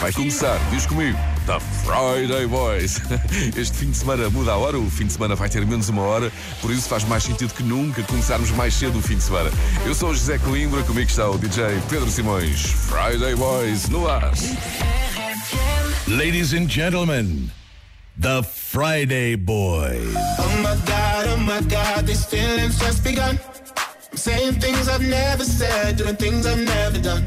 Vai começar, diz comigo, The Friday Boys. Este fim de semana muda a hora, o fim de semana vai ter menos uma hora, por isso faz mais sentido que nunca começarmos mais cedo o fim de semana. Eu sou o José Coimbra, comigo está o DJ Pedro Simões. Friday Boys no ar. Ladies and gentlemen, the Friday Boys. Oh my god, oh my god, these feelings just begun. I'm saying things I've never said, doing things I've never done.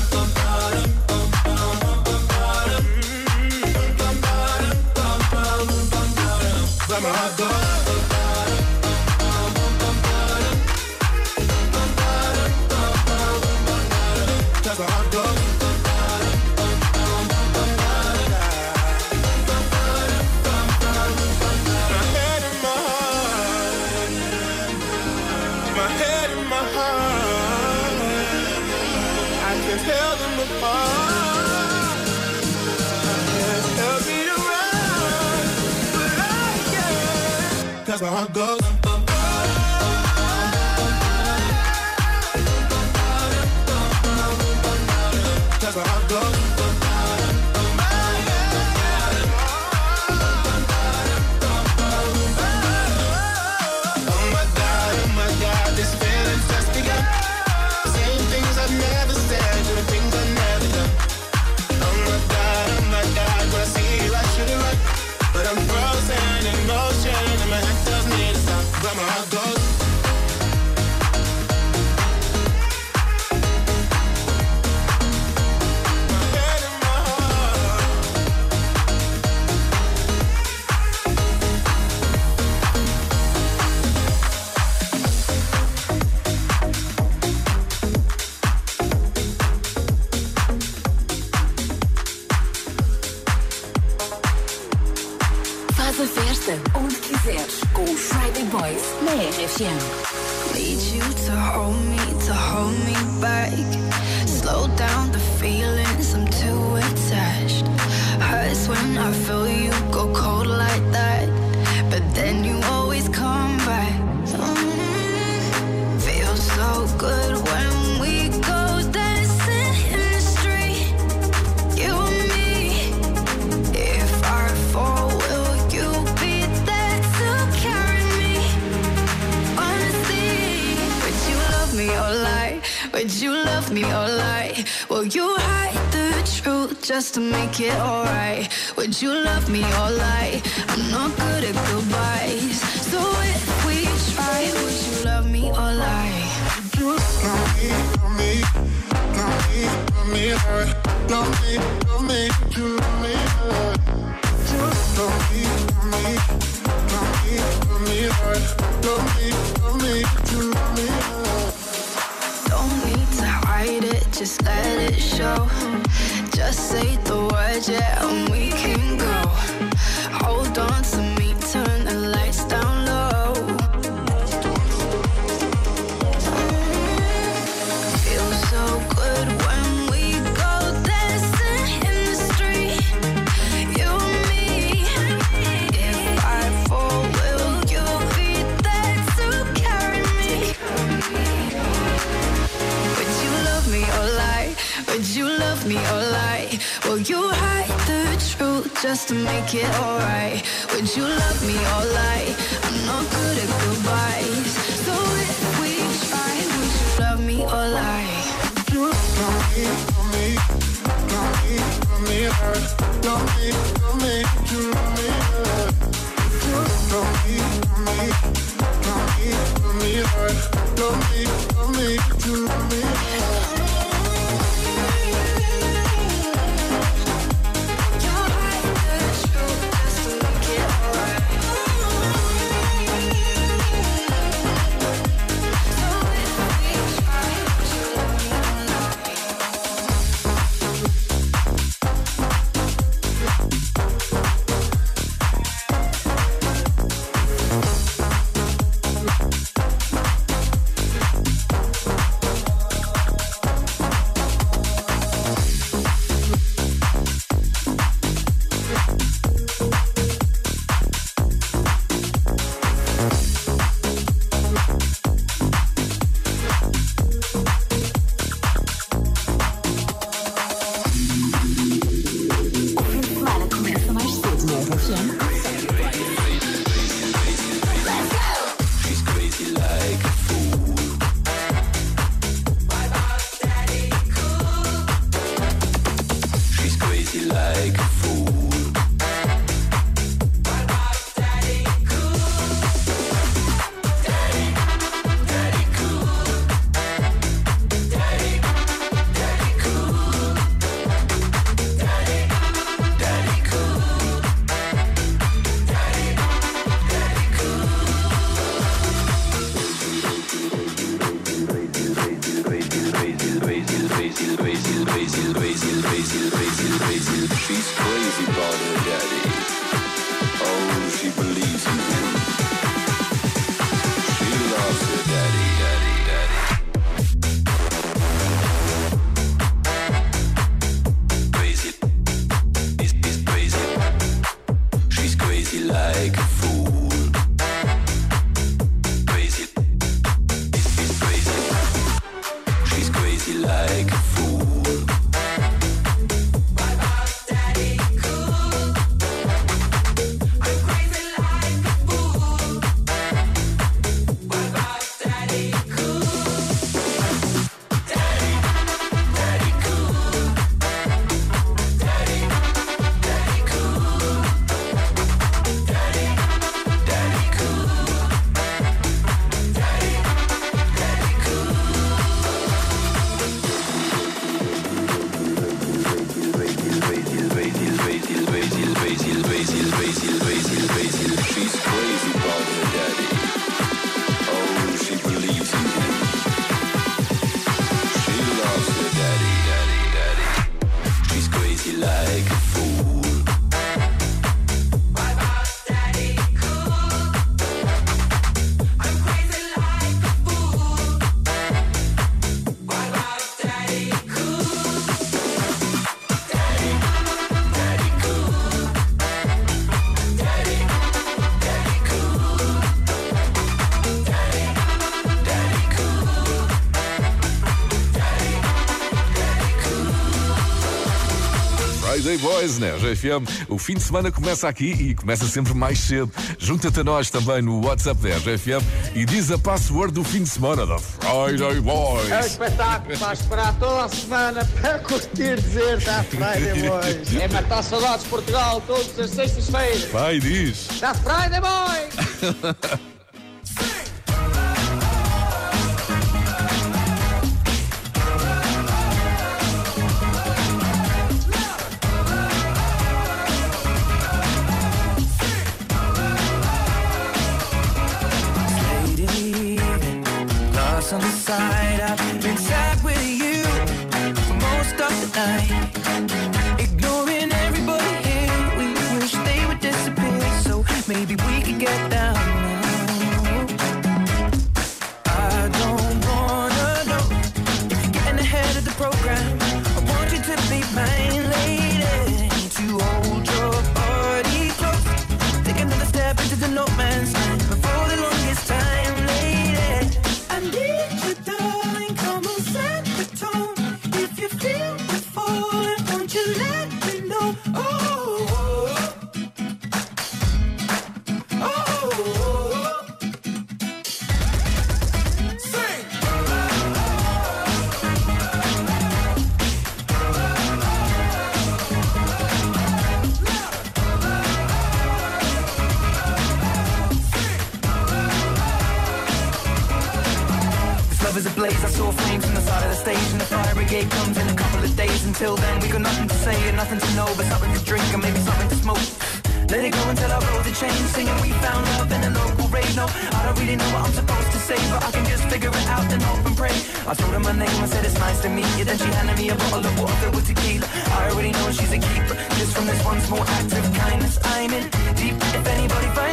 Tell them apart. Can't help me but I can. Cause my heart goes. Com Friday Boys na RFM. Need you to hold me, to hold me back. Slow down the feelings, I'm too attached. Hurts when I feel you go cold just to make it alright. Would you love me or lie? I'm not good at goodbyes. So if we try, would you love me or lie? Would you love me, love me, love me, love me, love me, love me, would you love me, would love me, love me, love me, love me, love me, love me, would you love me, don't need to hide it, just let it show just say the words, yeah, and we can go. just to make it alright. Would you love me or lie? I'm not good at goodbyes. So if we try, would you love me or lie? You me, me, me, love me, me Friday Boys, né? RFM. O fim de semana começa aqui e começa sempre mais cedo. Junta-te a nós também no WhatsApp da RFM e diz a password do fim de semana da Friday É um Boys. espetáculo para esperar toda a semana para curtir dizer da Friday Boys. É matar saudades de Portugal todas as sextas-feiras. Vai, diz. Da Friday Boys! Little flames from the side of the stage and the fire brigade comes in a couple of days. Until then, we got nothing to say and nothing to know, but something to drink and maybe something to smoke. Let it go until I roll the chain, singing we found love in a local rave. No, I don't really know what I'm supposed to say, but I can just figure it out and hope and pray. I told her my name, I said it's nice to meet you. Then she handed me a bottle of water with tequila. I already know she's a keeper, just from this one small act of kindness. I'm in deep. If anybody finds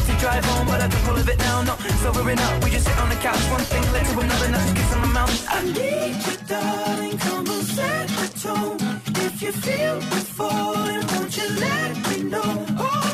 out, to drive home, but I took all it now. No, sobering up, we just sit on the couch, one thing led to another, now just kiss on my mouth. I need you, darling, come on, set the tone. If you feel we're falling, won't you let me know? Oh,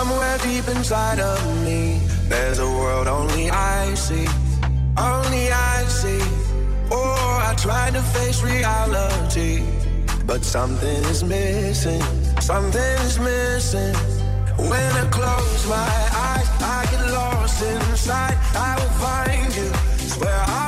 Somewhere deep inside of me, there's a world only I see. Only I see. Oh, I try to face reality, but something is missing. Something is missing. When I close my eyes, I get lost inside. I will find you. Swear I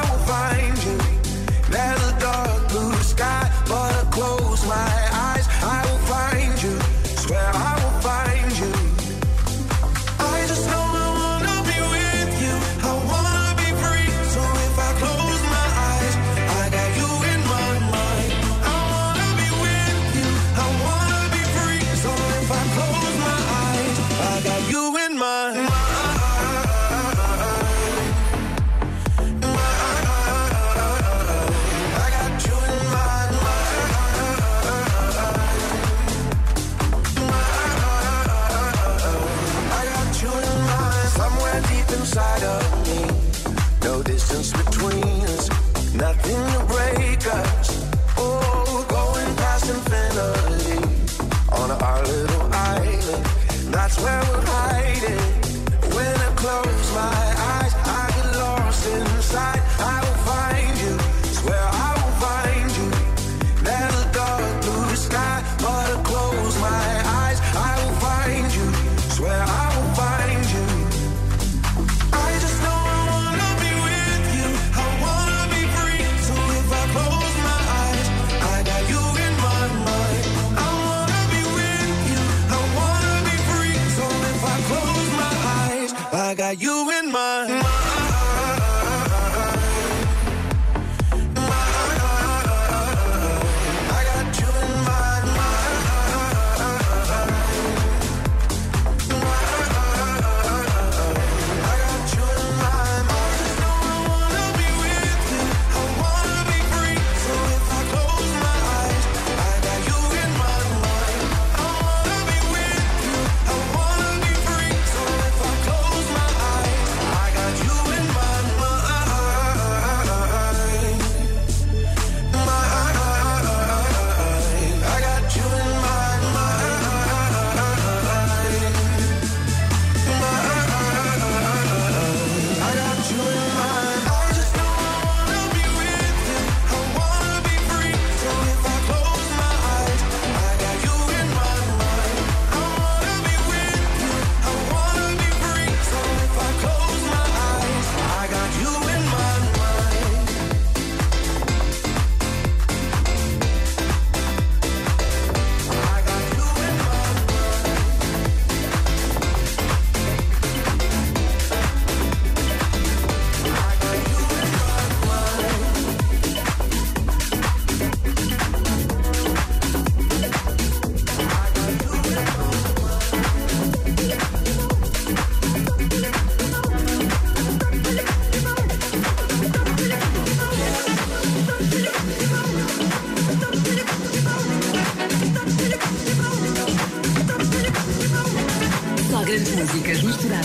you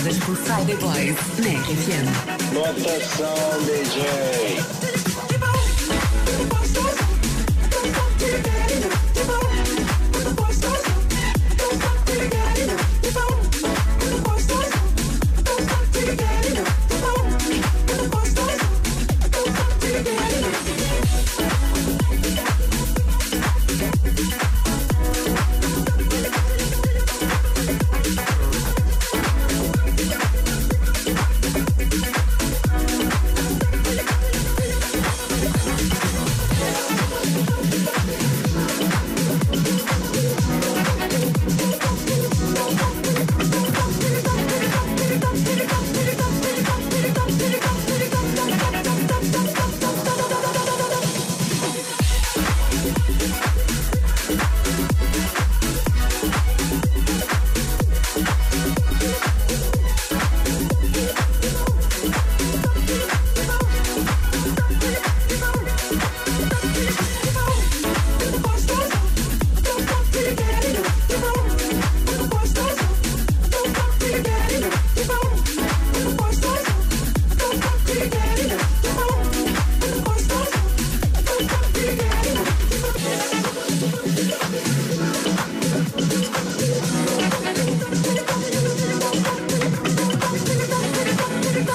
misturadas por Boys na RFM. Som, DJ.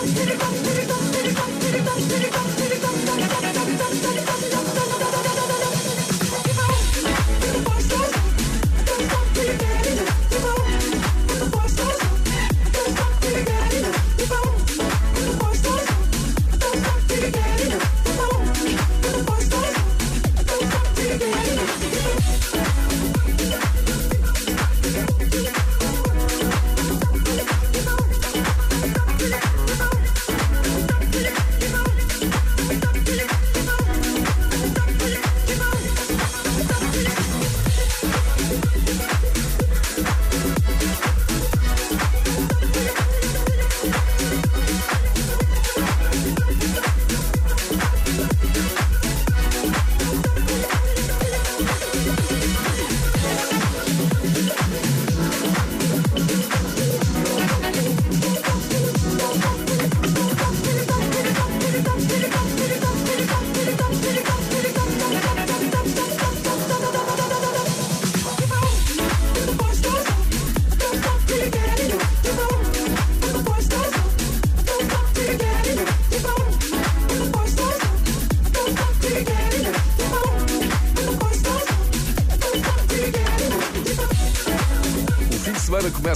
Bum, bum, bum, bum.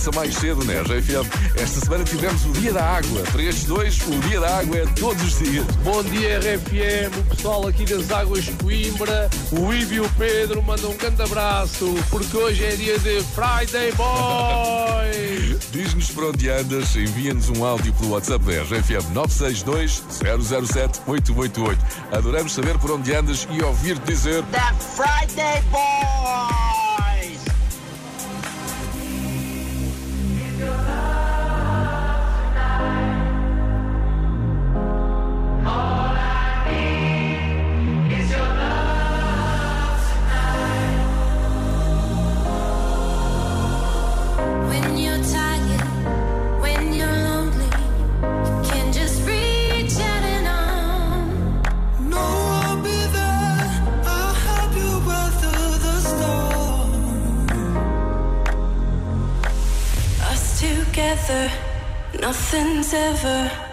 Começa mais cedo, né, RFM? Esta semana tivemos o Dia da Água. Para estes dois, o Dia da Água é todos os dias. Bom dia, RFM, o pessoal aqui das Águas de Coimbra, o Ivo e o Pedro mandam um grande abraço, porque hoje é dia de Friday Boy! Diz-nos por onde andas, envia-nos um áudio pelo WhatsApp da RFM 962 007 888. Adoramos saber por onde andas e ouvir-te dizer The Friday Boys! Nothing's ever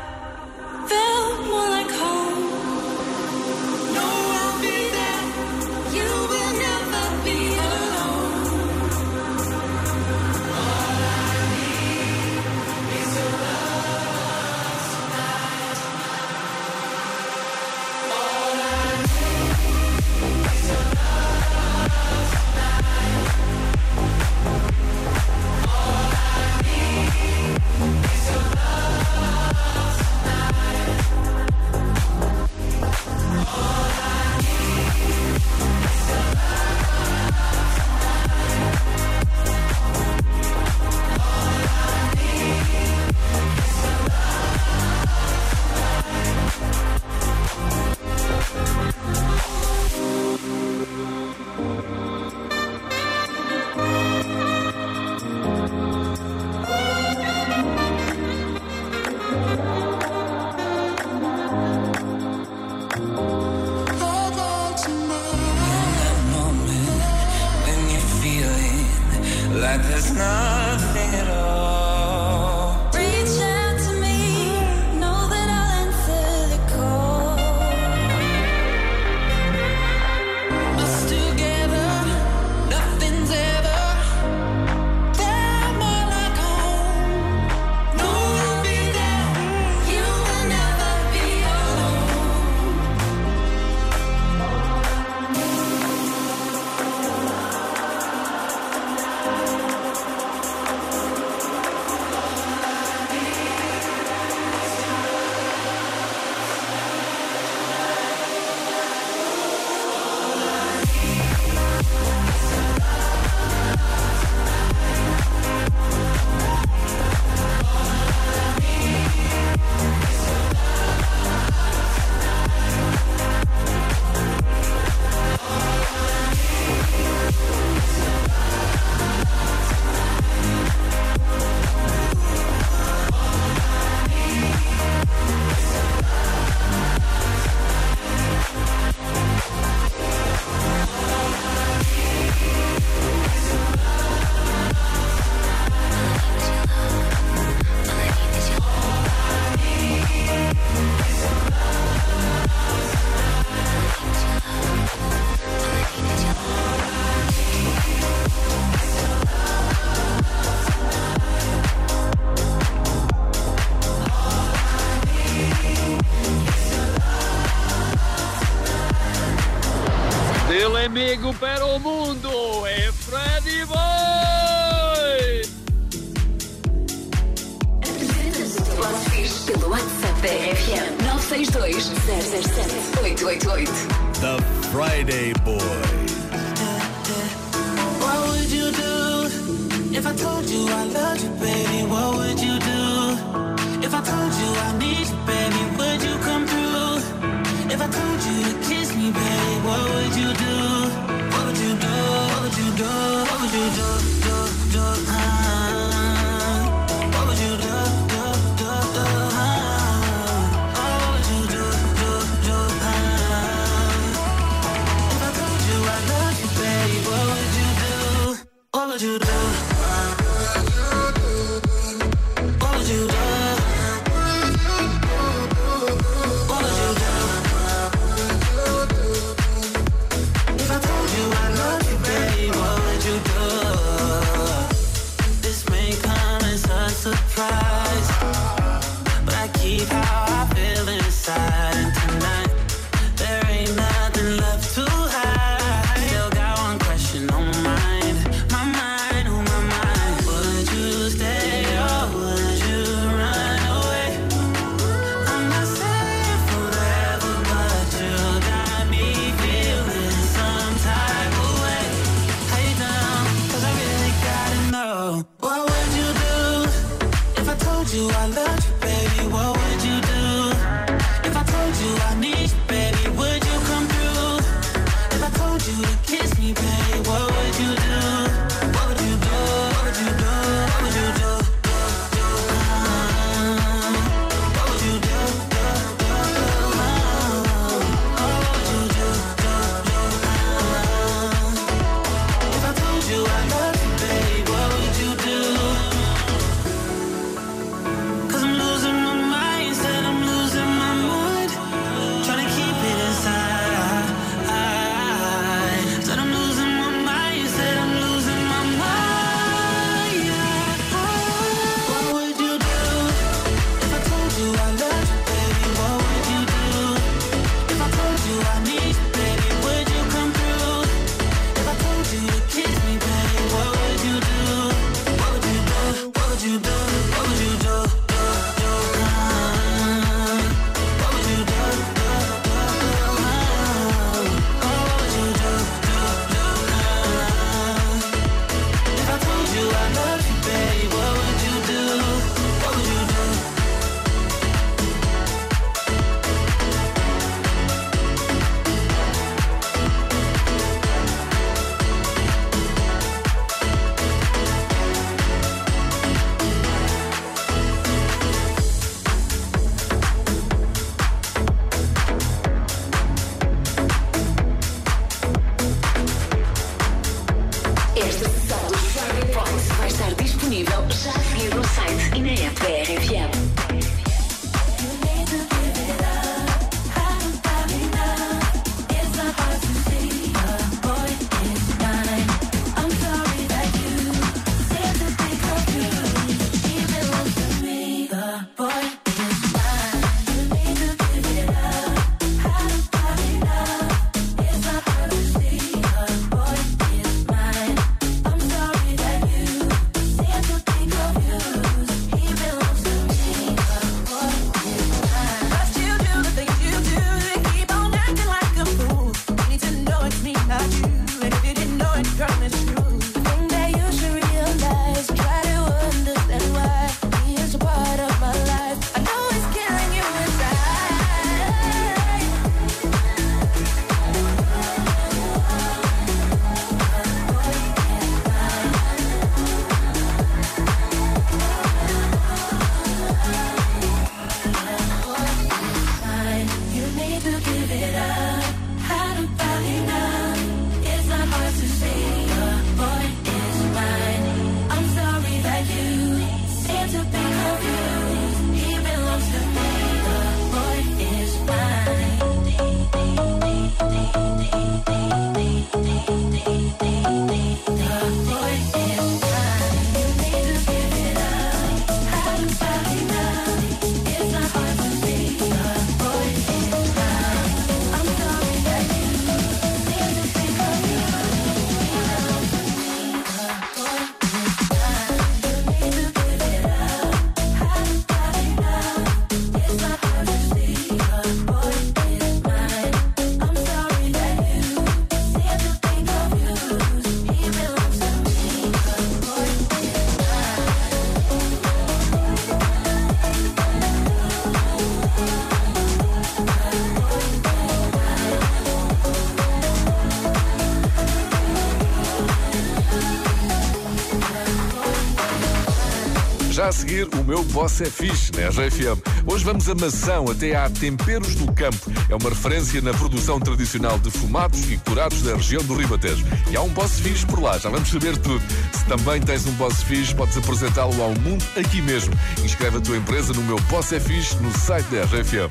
o boss é fixe, né, RFM? Hoje vamos a Mação, até à Temperos do Campo. É uma referência na produção tradicional de fumados e curados da região do Ribatejo. E há um boss fixe por lá, já vamos saber tudo. Se também tens um boss fixe, podes apresentá-lo ao mundo aqui mesmo. Inscreve a tua empresa no meu boss é fixe no site da RFM.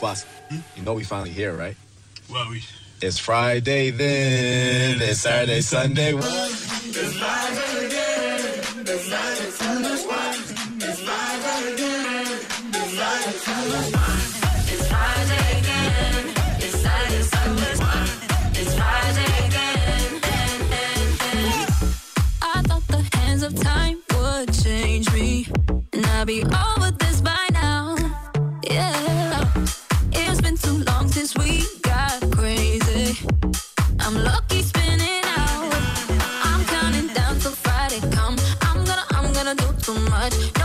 Boss, you know we finally here, right? Well, we. It's Friday then. It's Saturday, Sunday. I much.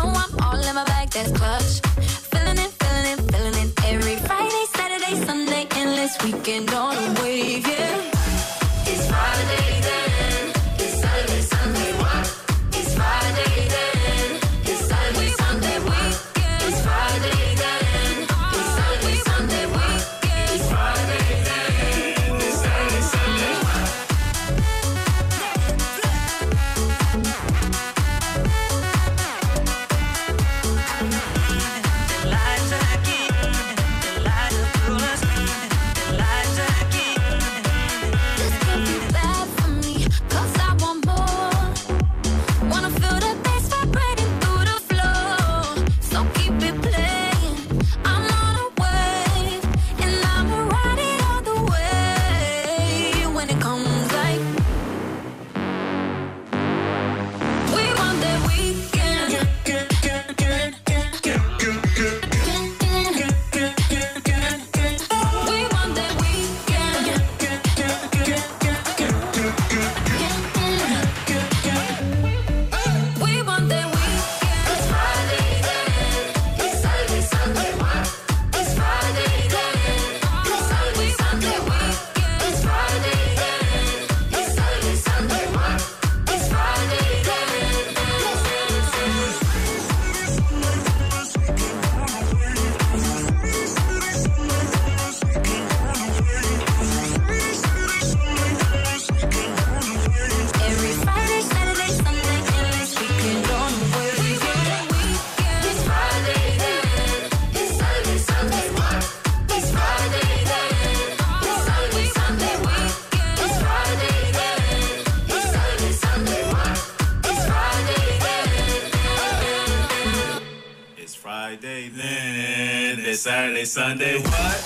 Sunday, what?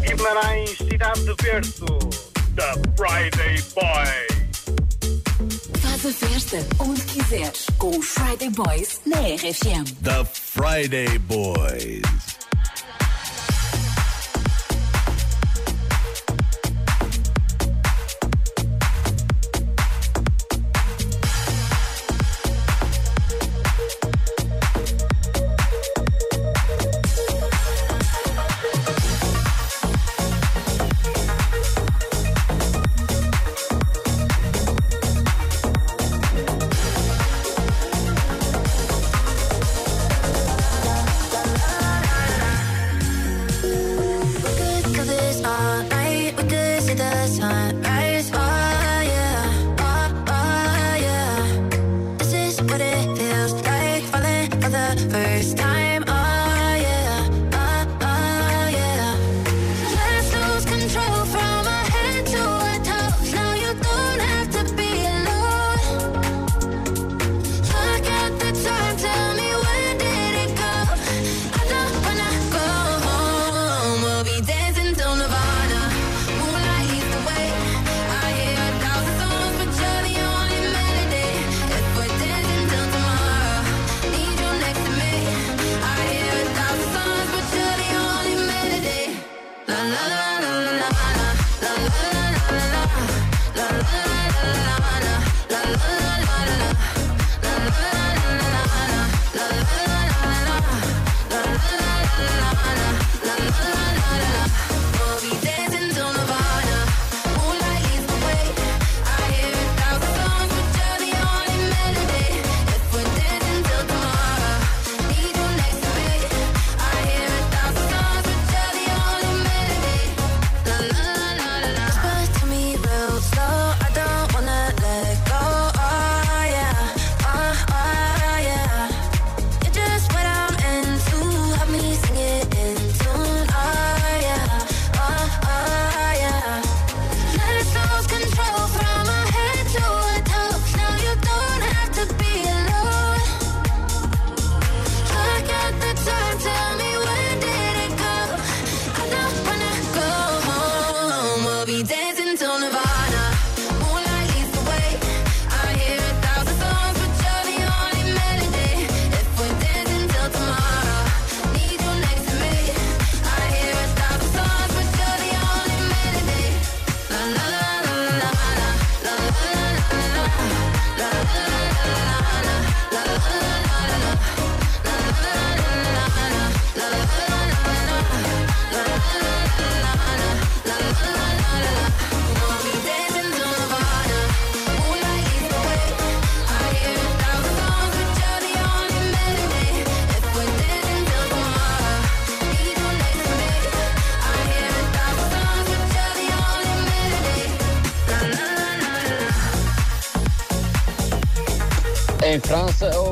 Guimarães, cidade de Verso, The Friday Boy. Faz a festa onde quiseres com os Friday Boys na RFM. The Friday Boys. France. Oh,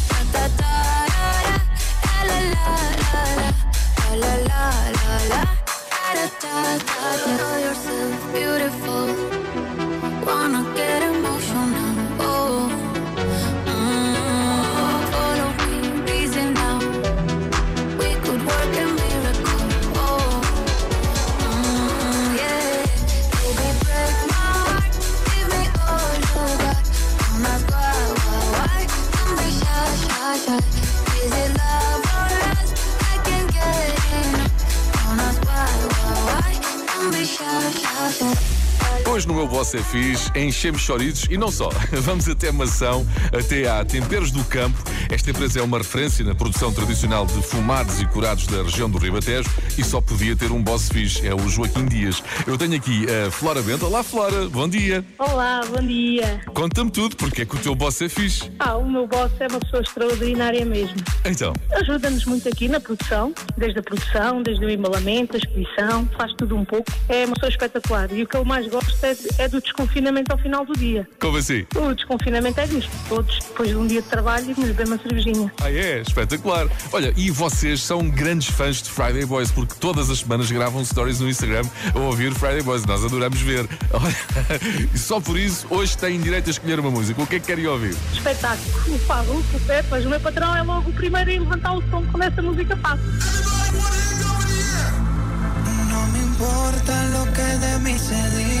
no meu Boss é Fiz, enchemos chorizos e não só. Vamos até Mação, até à Temperos do Campo. Esta empresa é uma referência na produção tradicional de fumados e curados da região do Ribatejo e só podia ter um boss fixe, é o Joaquim Dias. Eu tenho aqui a Flora Bento. Olá, Flora, bom dia. Olá, bom dia. Conta-me tudo, porque é que o teu boss é fixe. Ah, o meu boss é uma pessoa extraordinária mesmo. Então, Ajuda-nos muito aqui na produção, desde a produção, desde o embalamento, a expedição, faz tudo um pouco. É uma pessoa espetacular. E o que eu mais gosto é, é do desconfinamento ao final do dia. como assim? O desconfinamento é disto. Todos, depois de um dia de trabalho, nos beber uma cervejinha. Ah, é? Espetacular. Olha, e vocês são grandes fãs de Friday Boys, porque todas as semanas gravam stories no Instagram a ouvir Friday Boys. Nós adoramos ver. Olha, e só por isso, hoje têm direito a escolher uma música. O que é que querem ouvir? Espetáculo. O Fábio, o Pepas, o meu patrão é logo o primeiro a levantar o som quando essa música passa. No me importa lo que de mí se diga.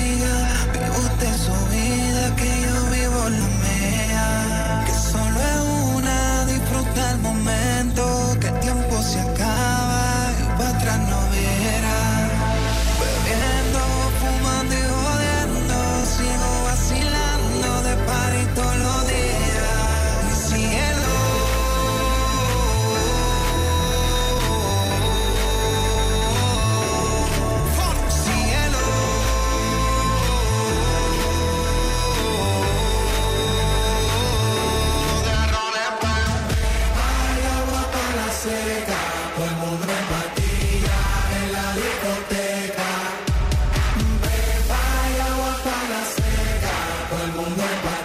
Usted su vida, que yo vivo la mía. Que solo es una, disfruta el momento. minha paz.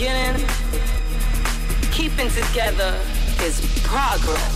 beginning. Keeping together is progress.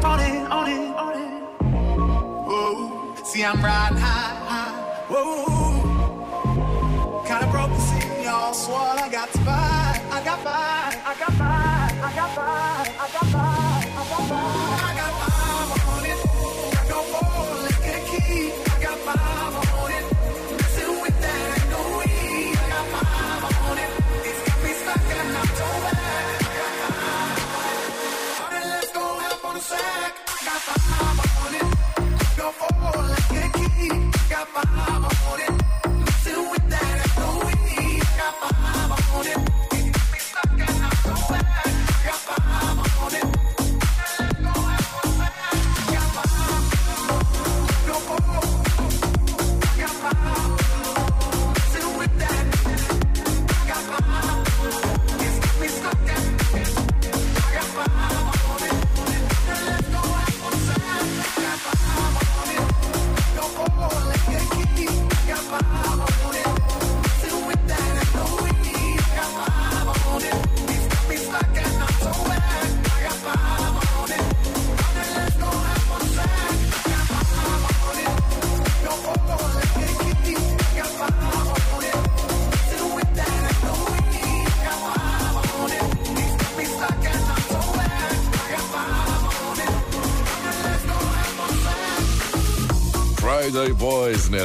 it, on it, on it, on it. Oh, see I'm riding high, high. Oh, kinda broke the scene, y'all. Swore I got to I got by, I got by, I got by, I got by, I got by.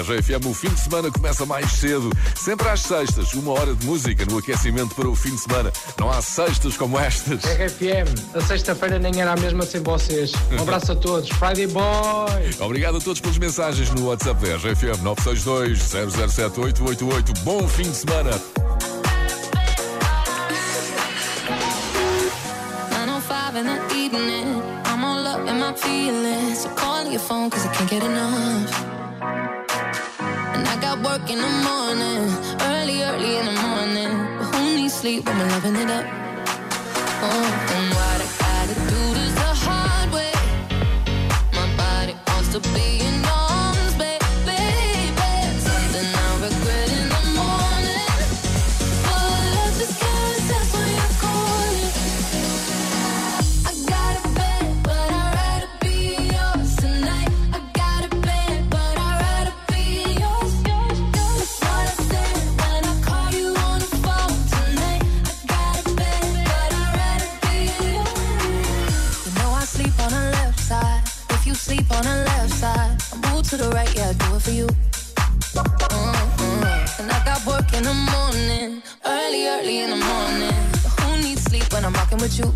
RFM o fim de semana começa mais cedo, sempre às sextas, uma hora de música no aquecimento para o fim de semana. Não há sextas como estas. RFM, a sexta-feira nem era a mesma sem vocês. Um abraço a todos, Friday Boy! Obrigado a todos pelas mensagens no WhatsApp da RFM 962 007 888. Bom fim de semana! Oh in the evening. I'm all up in my feelings. So call your phone, cause I can't get enough. in the morning, early, early in the morning. But who needs sleep when we're loving it up? for you. Mm-hmm. And I got work in the morning, early, early in the morning. Who needs sleep when I'm rocking with you?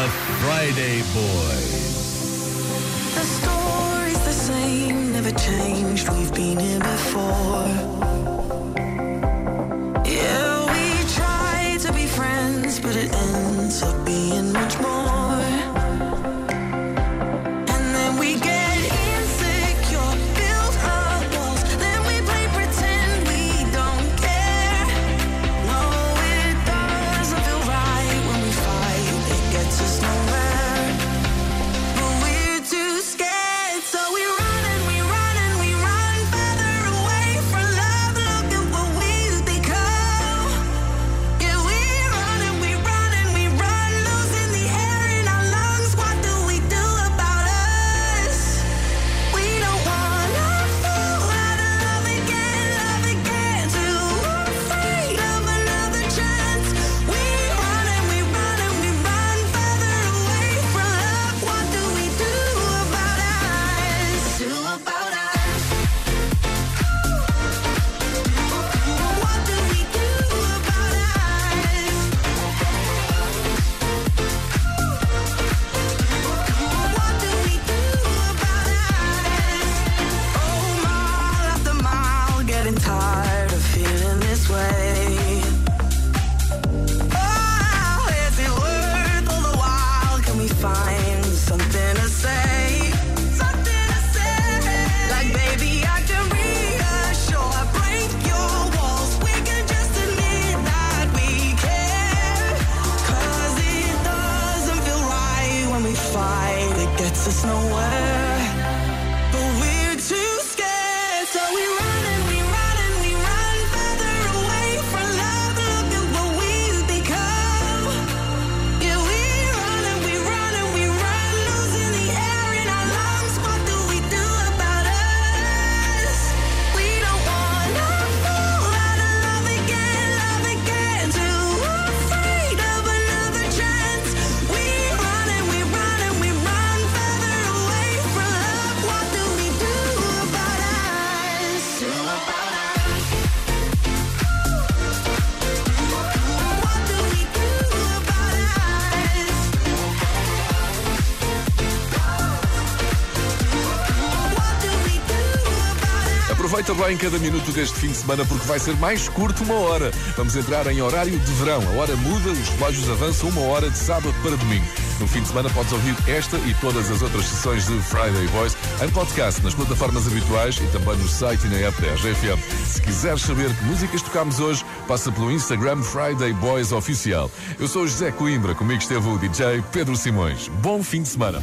The Friday Boys. The story's the same, never changed. We've been here before. Yeah, we try to be friends, but it ends up being much more. It's nowhere Bem cada minuto deste fim de semana porque vai ser mais curto uma hora. Vamos entrar em horário de verão. A hora muda, os relógios avançam uma hora de sábado para domingo. No fim de semana podes ouvir esta e todas as outras sessões de Friday Boys em podcast nas plataformas habituais e também no site e na app da RGFM. Se quiseres saber que músicas tocámos hoje, passa pelo Instagram Friday Boys Oficial. Eu sou José Coimbra, comigo esteve o DJ Pedro Simões. Bom fim de semana.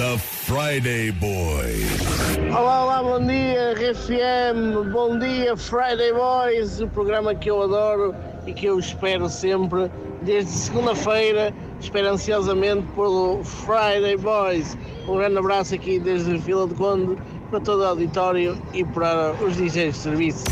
The Friday Boys. Olá, olá, bom dia RFM, bom dia Friday Boys, o programa que eu adoro e que eu espero sempre, desde segunda-feira, espero ansiosamente pelo Friday Boys. Um grande abraço aqui desde Vila de Conde para todo o auditório e para os DJs de serviço.